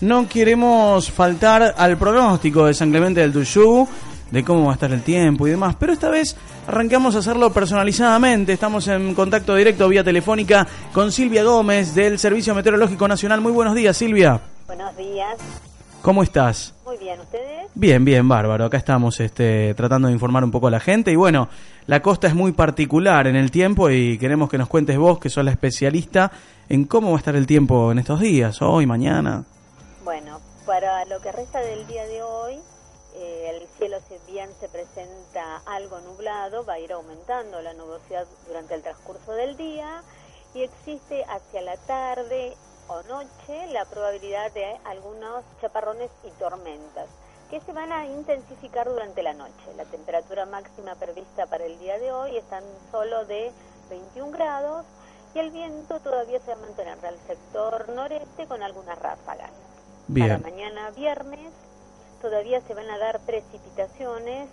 No queremos faltar al pronóstico de San Clemente del Tuyú, de cómo va a estar el tiempo y demás, pero esta vez arrancamos a hacerlo personalizadamente. Estamos en contacto directo vía telefónica con Silvia Gómez del Servicio Meteorológico Nacional. Muy buenos días, Silvia. Buenos días. ¿Cómo estás? Muy bien, ¿ustedes? Bien, bien, bárbaro. Acá estamos este, tratando de informar un poco a la gente. Y bueno, la costa es muy particular en el tiempo y queremos que nos cuentes vos, que sos la especialista, en cómo va a estar el tiempo en estos días, hoy, mañana. Bueno, para lo que resta del día de hoy, eh, el cielo si bien se presenta algo nublado, va a ir aumentando la nubosidad durante el transcurso del día y existe hacia la tarde o noche la probabilidad de algunos chaparrones y tormentas que se van a intensificar durante la noche. La temperatura máxima prevista para el día de hoy están solo de 21 grados y el viento todavía se va a mantener del sector noreste con algunas ráfagas. Para mañana viernes todavía se van a dar precipitaciones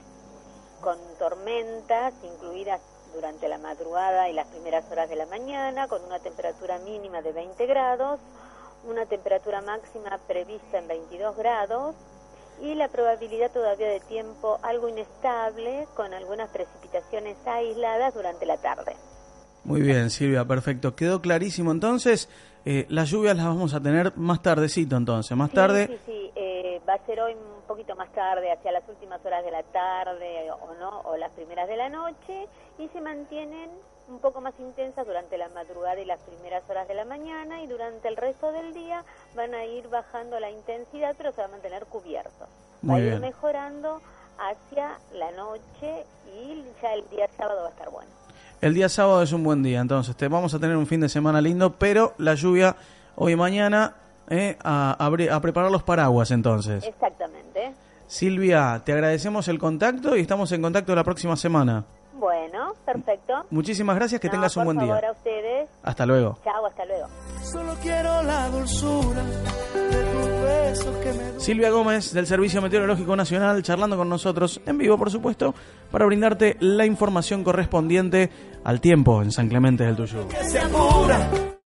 con tormentas incluidas durante la madrugada y las primeras horas de la mañana, con una temperatura mínima de 20 grados, una temperatura máxima prevista en 22 grados y la probabilidad todavía de tiempo algo inestable con algunas precipitaciones aisladas durante la tarde. Muy bien, Silvia, perfecto. Quedó clarísimo entonces. Eh, las lluvias las vamos a tener más tardecito entonces, más tarde. Sí, sí, eh, va a ser hoy un poquito más tarde, hacia las últimas horas de la tarde o no, o las primeras de la noche, y se mantienen un poco más intensas durante la madrugada y las primeras horas de la mañana, y durante el resto del día van a ir bajando la intensidad, pero se va a mantener cubierto. va a ir mejorando hacia la noche y ya el día sábado va a estar bueno. El día sábado es un buen día, entonces te vamos a tener un fin de semana lindo, pero la lluvia hoy y mañana eh, a, a, preparar los paraguas entonces. Exactamente. Silvia, te agradecemos el contacto y estamos en contacto la próxima semana. Bueno, perfecto. Muchísimas gracias, que tengas un buen día. a ustedes. Hasta luego. Chao, hasta luego. Solo quiero la dulzura Silvia Gómez del Servicio Meteorológico Nacional charlando con nosotros en vivo, por supuesto, para brindarte la información correspondiente al tiempo en San Clemente del Tuyú.